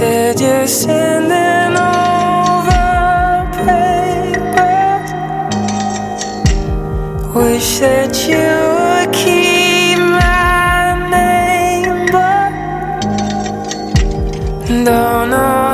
said you're sending over paper. Wish that you would keep my name, but don't know.